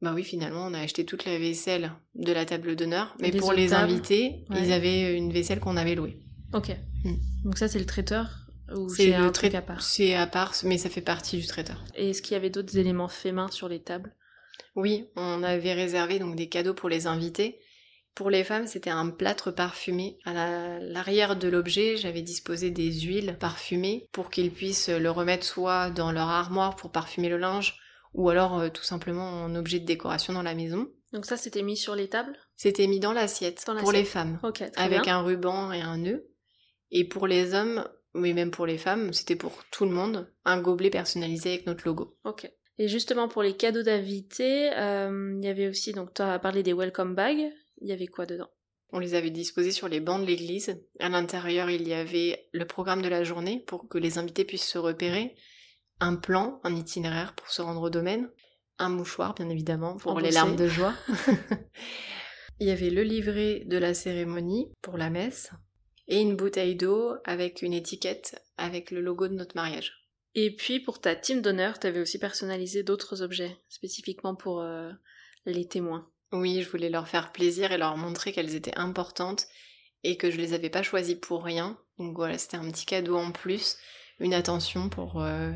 Bah oui, finalement, on a acheté toute la vaisselle de la table d'honneur, mais les pour les tables invités, Ouais. ils avaient une vaisselle qu'on avait louée. Ok. Mm. Donc ça, c'est le traiteur ou C'est un trai- truc à part? C'est à part, mais ça fait partie du traiteur. Et est-ce qu'il y avait d'autres éléments faits main sur les tables? Oui, on avait réservé donc des cadeaux pour les invités. Pour les femmes, c'était un plâtre parfumé. À la- l'arrière de l'objet, j'avais disposé des huiles parfumées pour qu'ils puissent le remettre soit dans leur armoire pour parfumer le linge, ou alors euh, tout simplement en objet de décoration dans la maison. Donc ça, c'était mis sur les tables? C'était mis dans l'assiette pour les femmes, avec bien. un ruban et un nœud. Et pour les hommes, mais même pour les femmes, c'était pour tout le monde, un gobelet personnalisé avec notre logo. Ok. Et justement, pour les cadeaux d'invités, euh, il y avait aussi, donc tu as parlé des welcome bags. Il y avait quoi dedans? On les avait disposés sur les bancs de l'église. À l'intérieur, il y avait le programme de la journée pour que les invités puissent se repérer, un plan, un itinéraire pour se rendre au domaine, un mouchoir, bien évidemment, pour les larmes de joie. il y avait le livret de la cérémonie pour la messe et une bouteille d'eau avec une étiquette avec le logo de notre mariage. Et puis, pour ta team d'honneur, tu avais aussi personnalisé d'autres objets, spécifiquement pour euh, les témoins. Oui, je voulais leur faire plaisir et leur montrer qu'elles étaient importantes et que je les avais pas choisies pour rien. Donc voilà, c'était un petit cadeau en plus, une attention pour, euh,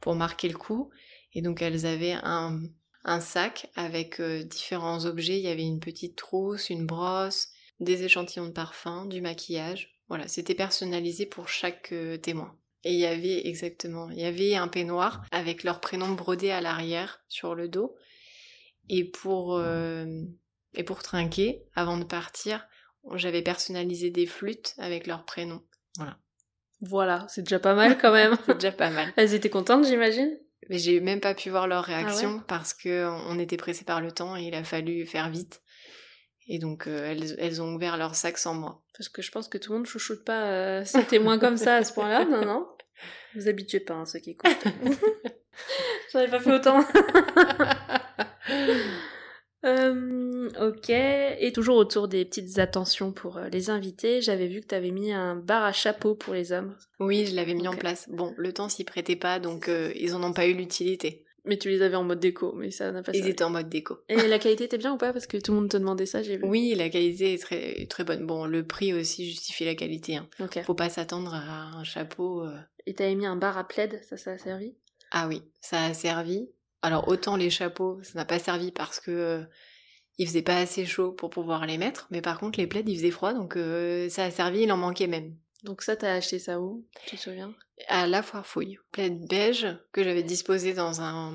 pour marquer le coup. Et donc elles avaient un, un sac avec euh, différents objets. Il y avait une petite trousse, une brosse, des échantillons de parfum, du maquillage. Voilà, c'était personnalisé pour chaque euh, témoin. Et il y avait exactement, il y avait un peignoir avec leur prénom brodé à l'arrière sur le dos. Et pour, euh, et pour trinquer, avant de partir, j'avais personnalisé des flûtes avec leur prénom. Voilà. Voilà, c'est déjà pas mal quand même. C'est déjà pas mal. Elles étaient contentes, j'imagine? Mais j'ai même pas pu voir leur Ah réaction parce que on était pressé par le temps et il a fallu faire vite. Et donc euh, elles, elles ont ouvert leur sac sans moi. Parce que je pense que tout le monde chouchoute pas euh, ces témoins comme ça à ce point-là, non, non? Vous habituez pas, hein, ceux qui écoutent. J'en ai pas fait autant. Euh, ok, et toujours autour des petites attentions pour euh, les invités, j'avais vu que tu avais mis un bar à chapeau pour les hommes. Oui, je l'avais mis en place. Bon, le temps s'y prêtait pas, donc euh, ils en ont pas eu l'utilité. Mais tu les avais en mode déco, mais ça n'a pas Ils servi. étaient en mode déco. Et la qualité était bien ou pas? Parce que tout le monde te demandait ça, j'ai vu. Oui, la qualité est très, très bonne. Bon, le prix aussi justifie la qualité. Hein. Faut pas s'attendre à un chapeau. euh, Et t'avais mis un bar à plaid, ça, ça a servi? Ah oui, ça a servi. Alors autant les chapeaux, ça n'a pas servi parce que euh, il faisait pas assez chaud pour pouvoir les mettre, mais par contre les plaids il faisait froid donc euh, ça a servi, il en manquait même. Donc ça, t'as acheté ça où? Tu te souviens? À la foire fouille, plaid beige que j'avais disposé dans un,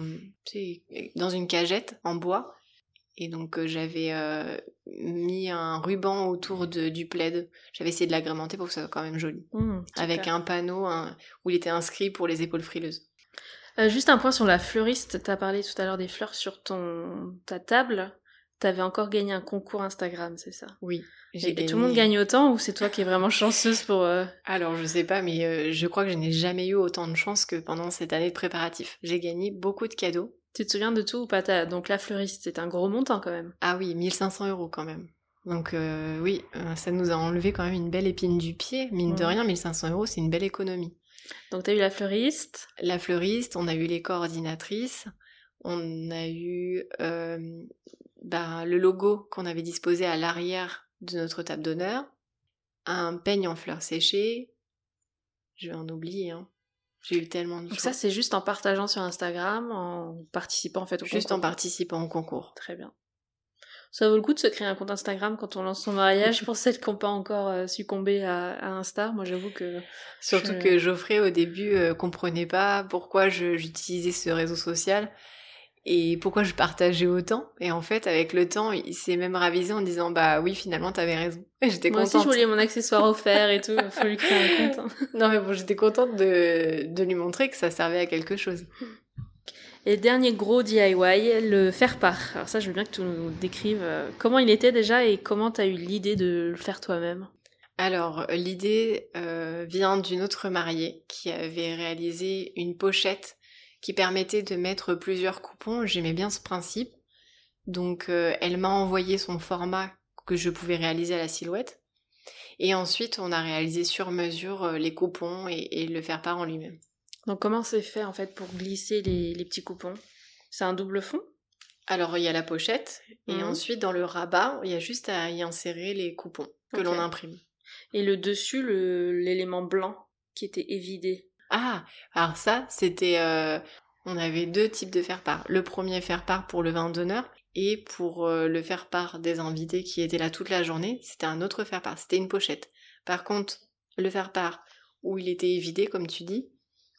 dans une cagette en bois. Et donc euh, j'avais euh, mis un ruban autour de, du plaid. J'avais essayé de l'agrémenter pour que ça soit quand même joli. Mmh, Avec un panneau un- où il était inscrit pour les épaules frileuses. Euh, juste un point sur la fleuriste. T'as parlé tout à l'heure des fleurs sur ton ta table. T'avais encore gagné un concours Instagram, c'est ça? Oui. Et, et tout le monde gagne autant ou c'est toi qui es vraiment chanceuse pour... euh, Alors je sais pas, mais euh, je crois que je n'ai jamais eu autant de chance que pendant cette année de préparatif. J'ai gagné beaucoup de cadeaux. Tu te souviens de tout ou pas? T'as- Donc la fleuriste, c'est un gros montant quand même. Ah oui, 1500 euros quand même. Donc euh, oui, ça nous a enlevé quand même une belle épine du pied. Mine de rien, 1500 euros, c'est une belle économie. Donc t'as eu la fleuriste. La fleuriste, on a eu les coordinatrices, on a eu euh, bah, le logo qu'on avait disposé à l'arrière de notre table d'honneur, un peigne en fleurs séchées. Je vais en oublier, hein. J'ai eu tellement de Donc ça, c'est juste en partageant sur Instagram, en participant en fait au Juste en concours. participant au concours. Très bien. Ça vaut le coup de se créer un compte Instagram quand on lance son mariage pour celles qui n'ont pas encore euh, succombé à, à Insta. Moi, j'avoue que Surtout Je- que Geoffrey, au début, euh, comprenait pas pourquoi j'utilisais ce réseau social et pourquoi je partageais autant. Et en fait, avec le temps, il s'est même ravisé en disant Bah oui, finalement, t'avais raison. J'étais moi aussi, contente. je voulais mon accessoire offert et tout. Il faut lui créer un compte. hein. Non, mais bon, j'étais contente de, de lui montrer que ça servait à quelque chose. Et dernier gros DIY, le faire-part. Alors ça, je veux bien que tu nous décrives euh, comment il était déjà et comment tu as eu l'idée de le faire toi-même. Alors, l'idée euh, vient d'une autre mariée qui avait réalisé une pochette qui permettait de mettre plusieurs coupons. J'aimais bien ce principe. Donc, euh, elle m'a envoyé son format que je pouvais réaliser à la silhouette. Et ensuite, on a réalisé sur mesure les coupons et le faire part en lui-même. Donc comment c'est fait en fait pour glisser les, les petits coupons? C'est un double fond? Alors, il y a la pochette, et Mhm. ensuite, dans le rabat, il y a juste à y insérer les coupons que l'on imprime. et le dessus, l'élément blanc qui était évidé? Ah, alors ça, c'était... euh, on avait deux types de faire-part. Le premier faire-part pour le vin d'honneur et pour euh, le faire-part des invités qui étaient là toute la journée, c'était un autre faire-part, c'était une pochette. Par contre, le faire-part où il était évidé, comme tu dis,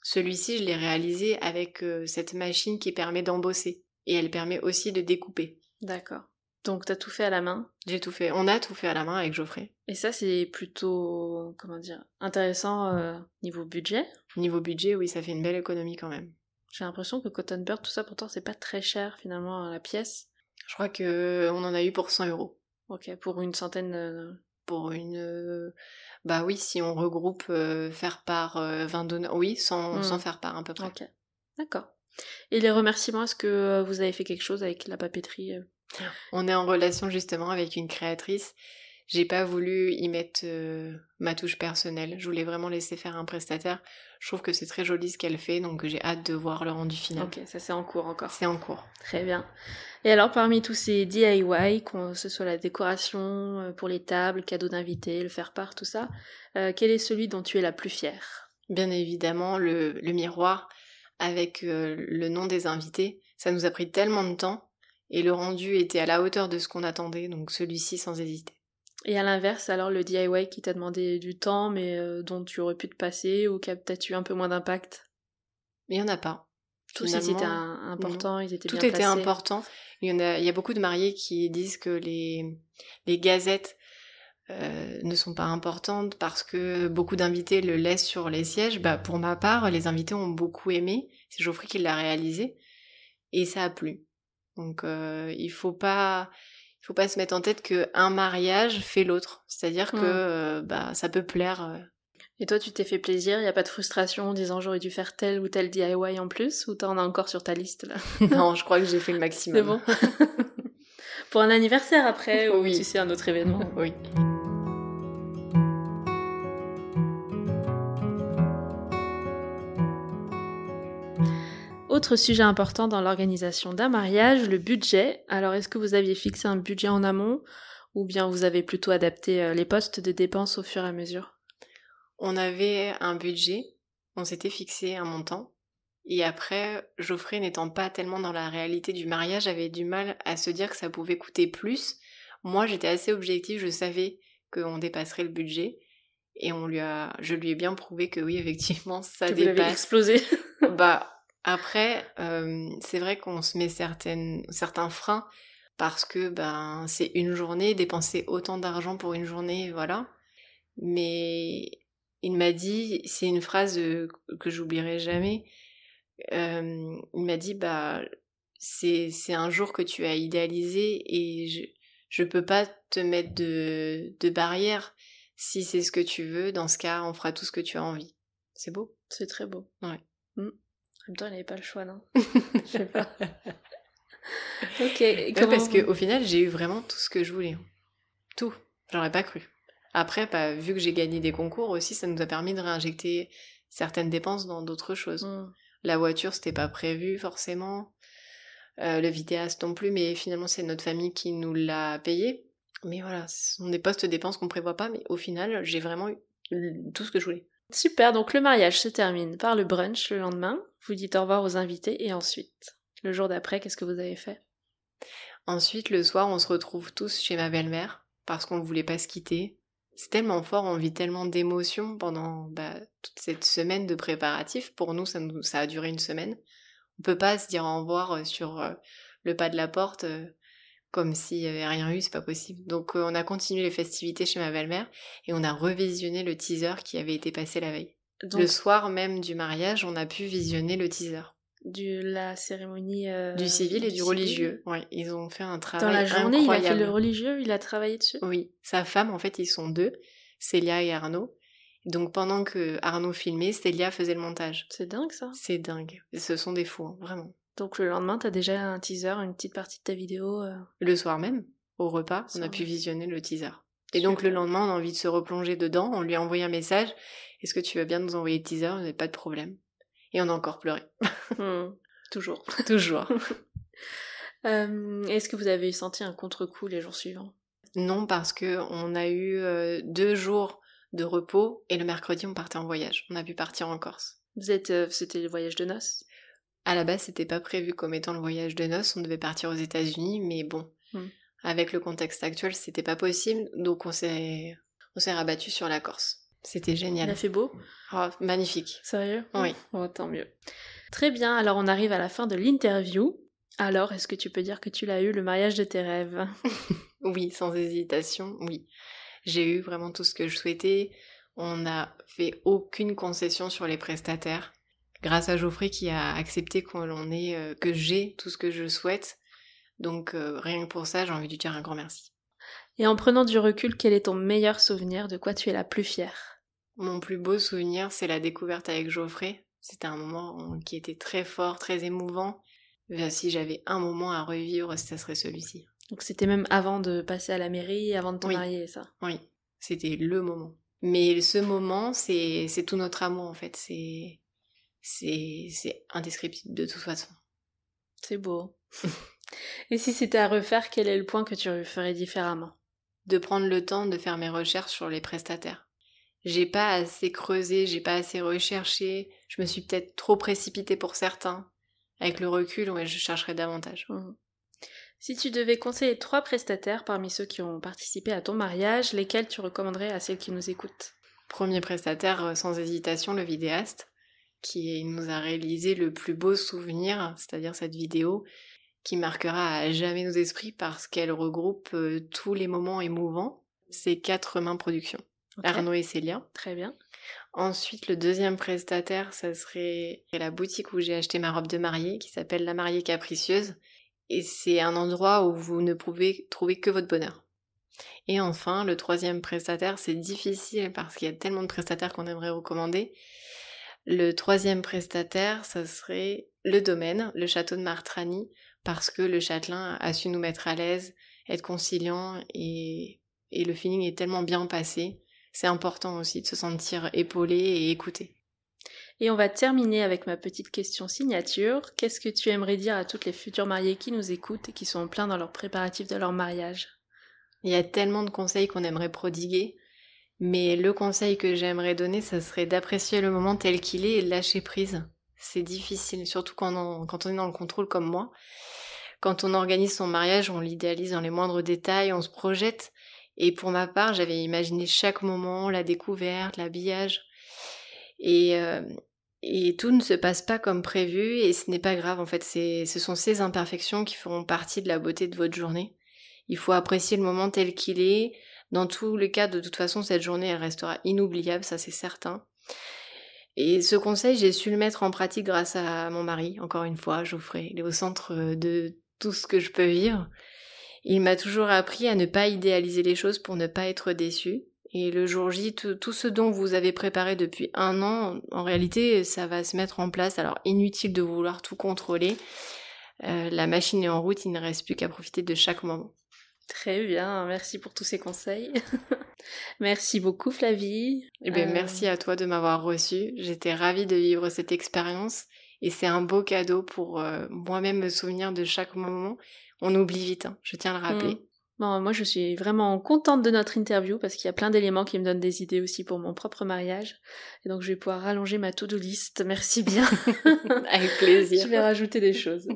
celui-ci, je l'ai réalisé avec euh, cette machine qui permet d'embosser. Et elle permet aussi de découper. D'accord. Donc t'as tout fait à la main? J'ai tout fait. On a tout fait à la main avec Geoffrey. Et ça, c'est plutôt, comment dire, intéressant euh, niveau budget? Niveau budget, oui, ça fait une belle économie quand même. J'ai l'impression que Cotton Bird, tout ça, pourtant, c'est pas très cher finalement la pièce. Je crois que on en a eu pour 100 euros. Ok, pour une centaine. Pour une euh, bah oui si on regroupe euh, faire part euh, vin d'honneur oui sans, Mm. sans faire part à peu près Ok, d'accord. Et les remerciements, est-ce que euh, vous avez fait quelque chose avec la papeterie on est en relation justement avec une créatrice j'ai pas voulu y mettre euh, ma touche personnelle. Je voulais vraiment laisser faire un prestataire. Je trouve que c'est très joli ce qu'elle fait donc j'ai hâte de voir le rendu final. Ok, ça c'est en cours encore. c'est en cours. Très bien. Et alors, parmi tous ces DIY, que ce soit la décoration euh, pour les tables, cadeaux d'invités, le faire-part, tout ça, euh, quel est celui dont tu es la plus fière? Bien évidemment le, le miroir avec euh, le nom des invités. Ça nous a pris tellement de temps et le rendu était à la hauteur de ce qu'on attendait donc celui-ci sans hésiter Et à l'inverse, alors le DIY qui t'a demandé du temps, mais euh, dont tu aurais pu te passer, ou qui a peut-être eu un peu moins d'impact? Mais il y en a pas étaient un- importants, ils étaient Tout bien était placés. important. Il y, en a, il y a beaucoup de mariés qui disent que les, les gazettes euh, ne sont pas importantes parce que beaucoup d'invités le laissent sur les sièges. Bah, pour ma part, les invités ont beaucoup aimé. C'est Geoffrey qui l'a réalisé et ça a plu. Donc euh, il faut pas il faut pas se mettre en tête que un mariage fait l'autre. C'est-à-dire que Mm. euh, bah ça peut plaire. euh. Et toi, tu t'es fait plaisir, il n'y a pas de frustration en disant j'aurais dû faire tel ou tel DIY en plus, ou t'en as encore sur ta liste là? Non, je crois que j'ai fait le C'est maximum. bon Pour un anniversaire après, ou Oui. tu sais, un autre événement. oui. Autre sujet important dans l'organisation d'un mariage, le budget. Alors, est-ce que vous aviez fixé un budget en amont ou bien vous avez plutôt adapté euh, les postes de dépenses au fur et à mesure? On avait un budget, on s'était fixé un montant, Et après, Geoffrey n'étant pas tellement dans la réalité du mariage, avait du mal à se dire que ça pouvait coûter plus. Moi, j'étais assez objective, je savais qu'on dépasserait le budget. Et on lui a, je lui ai bien prouvé que oui, effectivement, ça Que vous dépasse. explosé. Bah après, euh, c'est vrai qu'on se met certaines, certains freins parce que ben c'est une journée, dépenser autant d'argent pour une journée, voilà. Mais il m'a dit, c'est une phrase euh, que j'oublierai jamais. euh, il m'a dit bah c'est c'est un jour que tu as idéalisé et je je peux pas te mettre de de barrière si c'est ce que tu veux. Dans ce cas, on fera tout ce que tu as envie. C'est beau? C'est très beau. Ouais. En même temps, il n'avait pas le choix, non Je sais pas. ok. et Ouais, comment parce vous- que au final, j'ai eu vraiment tout ce que je voulais. Tout. J'aurais pas cru. Après, bah, vu que j'ai gagné des concours aussi, ça nous a permis de réinjecter certaines dépenses dans d'autres choses. Hmm. La voiture, c'était pas prévu forcément. Euh, le vidéaste non plus, mais finalement, c'est notre famille qui nous l'a payé. Mais voilà, ce sont des postes dépenses qu'on prévoit pas, mais au final, j'ai vraiment eu tout ce que je voulais. Super, donc le mariage se termine par le brunch le lendemain. Vous dites au revoir aux invités et ensuite, le jour d'après, qu'est-ce que vous avez fait? Ensuite, le soir, on se retrouve tous chez ma belle-mère parce qu'on ne voulait pas se quitter. C'est tellement fort, on vit tellement d'émotions pendant bah, toute cette semaine de préparatifs. Pour nous ça, a duré une semaine. On peut pas se dire au revoir euh, sur euh, le pas de la porte euh, comme s'il y avait rien eu, c'est pas possible. Donc on a continué les festivités chez ma belle-mère et on a revisionné le teaser qui avait été passé la veille. Donc, Le soir même du mariage, on a pu visionner le teaser. du, la cérémonie euh, Du civil et du religieux. Ouais, ils ont fait un travail Dans la journée, il a incroyable. fait le religieux, il a travaillé dessus. Oui, sa femme, en fait, ils sont deux, Célia et Arnaud. Donc pendant que Arnaud filmait, Célia faisait le montage. C'est dingue ça. C'est dingue. Ce sont des fous, hein, vraiment. Donc le lendemain, t'as déjà un teaser, une petite partie de ta vidéo. euh, Le soir même, au repas, on a pu visionner le teaser. Et donc le lendemain, on a envie de se replonger dedans. On lui a envoyé un message. Est-ce que tu veux bien nous envoyer le teaser? On n'a pas de problème. Et on a encore pleuré. hmm, Toujours. Toujours. Euh, Est-ce que vous avez senti un contre-coup les jours suivants? Non, parce que on a eu euh, deux jours de repos et le mercredi, on partait en voyage. On a pu partir en Corse. Vous êtes, euh, c'était le voyage de noces? À la base, c'était pas prévu comme étant le voyage de noces, on devait partir aux États-Unis, mais bon, Hmm. avec le contexte actuel, c'était pas possible, donc on s'est on s'est rabattu sur la Corse. C'était Il génial. a fait beau. Oh, magnifique. Sérieux? Oui. Oh, tant mieux. Très bien. Alors on arrive à la fin de l'interview. Alors, est-ce que tu peux dire que tu l'as eu le mariage de tes rêves? Oui, sans hésitation, oui. J'ai eu vraiment tout ce que je souhaitais. On n'a fait aucune concession sur les prestataires. Grâce à Geoffrey qui a accepté qu'on ait, euh, que j'ai tout ce que je souhaite. Donc euh, rien que pour ça, j'ai envie de lui dire un grand merci. Et en prenant du recul, quel est ton meilleur souvenir? De quoi tu es la plus fière? Mon plus beau souvenir, c'est la découverte avec Geoffrey. C'était un moment qui était très fort, très émouvant. Euh, Si j'avais un moment à revivre, ce serait celui-ci. Donc c'était même avant de passer à la mairie, avant de te Oui. marier, ça? Oui, c'était le moment. Mais ce moment, c'est tout notre amour en fait. C'est c'est c'est indescriptible de toute façon. C'est beau. Et si c'était à refaire, quel est le point que tu ferais différemment? De prendre le temps de faire mes recherches sur les prestataires. J'ai pas assez creusé, j'ai pas assez recherché. Je me suis peut-être trop précipitée pour certains. Avec le recul, ouais, je chercherai davantage. Mhm. Si tu devais conseiller trois prestataires parmi ceux qui ont participé à ton mariage, lesquels tu recommanderais à celles qui nous écoutent? Premier prestataire, euh, sans hésitation, le vidéaste, qui nous a réalisé le plus beau souvenir, c'est-à-dire cette vidéo, qui marquera à jamais nos esprits parce qu'elle regroupe euh, tous les moments émouvants. C'est quatre mains production. Arnaud et Célia. Très bien. Ensuite, le deuxième prestataire, ça serait la boutique où j'ai acheté ma robe de mariée, qui s'appelle La Mariée Capricieuse. Et c'est un endroit où vous ne pouvez trouver que votre bonheur. Et enfin, le troisième prestataire, c'est difficile parce qu'il y a tellement de prestataires qu'on aimerait recommander. Le troisième prestataire, ça serait le domaine, le château de Martrani, parce que le châtelain a su nous mettre à l'aise, être conciliant et, et le feeling est tellement bien passé. C'est important aussi de se sentir épaulé et écouté. Et on va terminer avec ma petite question signature. Qu'est-ce que tu aimerais dire à toutes les futures mariées qui nous écoutent et qui sont en plein dans leurs préparatifs de leur mariage? Il y a tellement de conseils qu'on aimerait prodiguer, mais le conseil que j'aimerais donner, ça serait d'apprécier le moment tel qu'il est et de lâcher prise. C'est difficile, surtout quand on, quand on est dans le contrôle comme moi. Quand on organise son mariage, on l'idéalise dans les moindres détails, on se projette. Et pour ma part, j'avais imaginé chaque moment, la découverte, l'habillage. Et, euh, et tout ne se passe pas comme prévu et ce n'est pas grave en fait. Ce sont ces imperfections qui feront partie de la beauté de votre journée. Il faut apprécier le moment tel qu'il est. Dans tous les cas, de toute façon, cette journée, elle restera inoubliable, ça c'est certain. Et ce conseil, j'ai su le mettre en pratique grâce à mon mari. Encore une fois, Geoffrey, il est au centre de tout ce que je peux vivre. Il m'a toujours appris à ne pas idéaliser les choses pour ne pas être déçu. Et le jour J, tout, ce dont vous avez préparé depuis un an, en réalité, ça va se mettre en place. Alors, inutile de vouloir tout contrôler. Euh, la machine est en route, il ne reste plus qu'à profiter de chaque moment. Très bien, merci pour tous ces conseils. merci beaucoup Flavie. Eh bien, Merci à toi de m'avoir reçu. J'étais ravie de vivre cette expérience et c'est un beau cadeau pour euh, moi-même me souvenir de chaque moment. On oublie vite, hein, je tiens à le rappeler. Mm moi, je suis vraiment contente de notre interview parce qu'il y a plein d'éléments qui me donnent des idées aussi pour mon propre mariage. Et donc, je vais pouvoir rallonger ma to-do list. Merci bien. Avec plaisir. je vais rajouter des choses.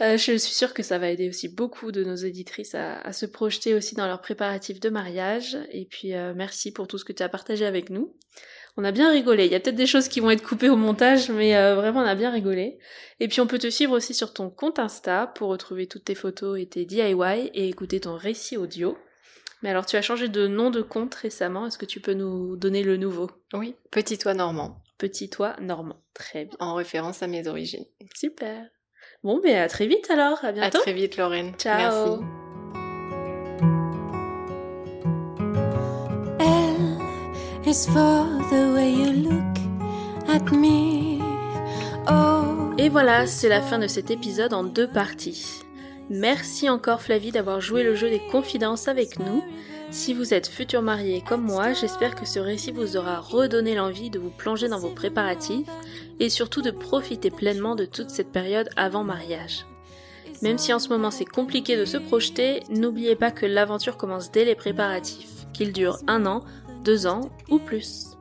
Euh, je suis sûre que ça va aider aussi beaucoup de nos éditrices à, se projeter aussi dans leurs préparatifs de mariage. Et puis, euh, merci pour tout ce que tu as partagé avec nous. On a bien rigolé. Il y a peut-être des choses qui vont être coupées au montage, mais euh, vraiment on a bien rigolé. Et puis on peut te suivre aussi sur ton compte Insta pour retrouver toutes tes photos et tes DIY et écouter ton récit audio. Mais alors tu as changé de nom de compte récemment, est-ce que tu peux nous donner le nouveau? Oui, Petit Toit Normand. Petit Toit Normand, très bien. En référence à mes origines. Super. Bon, ben à très vite alors, à bientôt. À très vite Lorraine. Ciao. Merci. Et voilà, c'est la fin de cet épisode en deux parties. Merci encore Flavie d'avoir joué le jeu des confidences avec nous. Si vous êtes futur marié comme moi, j'espère que ce récit vous aura redonné l'envie de vous plonger dans vos préparatifs et surtout de profiter pleinement de toute cette période avant mariage. Même si en ce moment c'est compliqué de se projeter, n'oubliez pas que l'aventure commence dès les préparatifs, qu'il dure un an deux ans ou plus.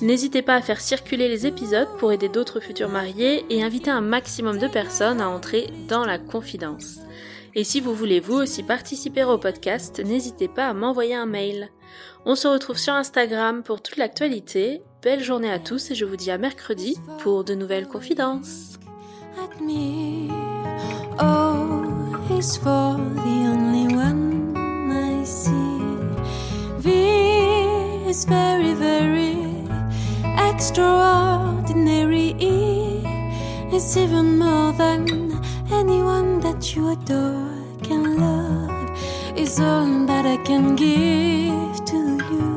N'hésitez pas à faire circuler les épisodes pour aider d'autres futurs mariés et inviter un maximum de personnes à entrer dans la confidence. Et si vous voulez vous aussi participer au podcast, n'hésitez pas à m'envoyer un mail. On se retrouve sur Instagram pour toute l'actualité. Belle journée à tous et je vous dis à mercredi pour de nouvelles confidences. Is very, very extraordinary. It's even more than anyone that you adore can love. It's all that I can give to you.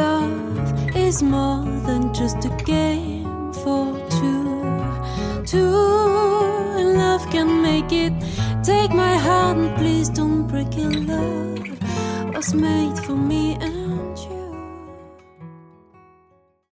Love is more than just a game for two. Two, and love can make it. Take my hand, please don't break it. Love was made for me and you.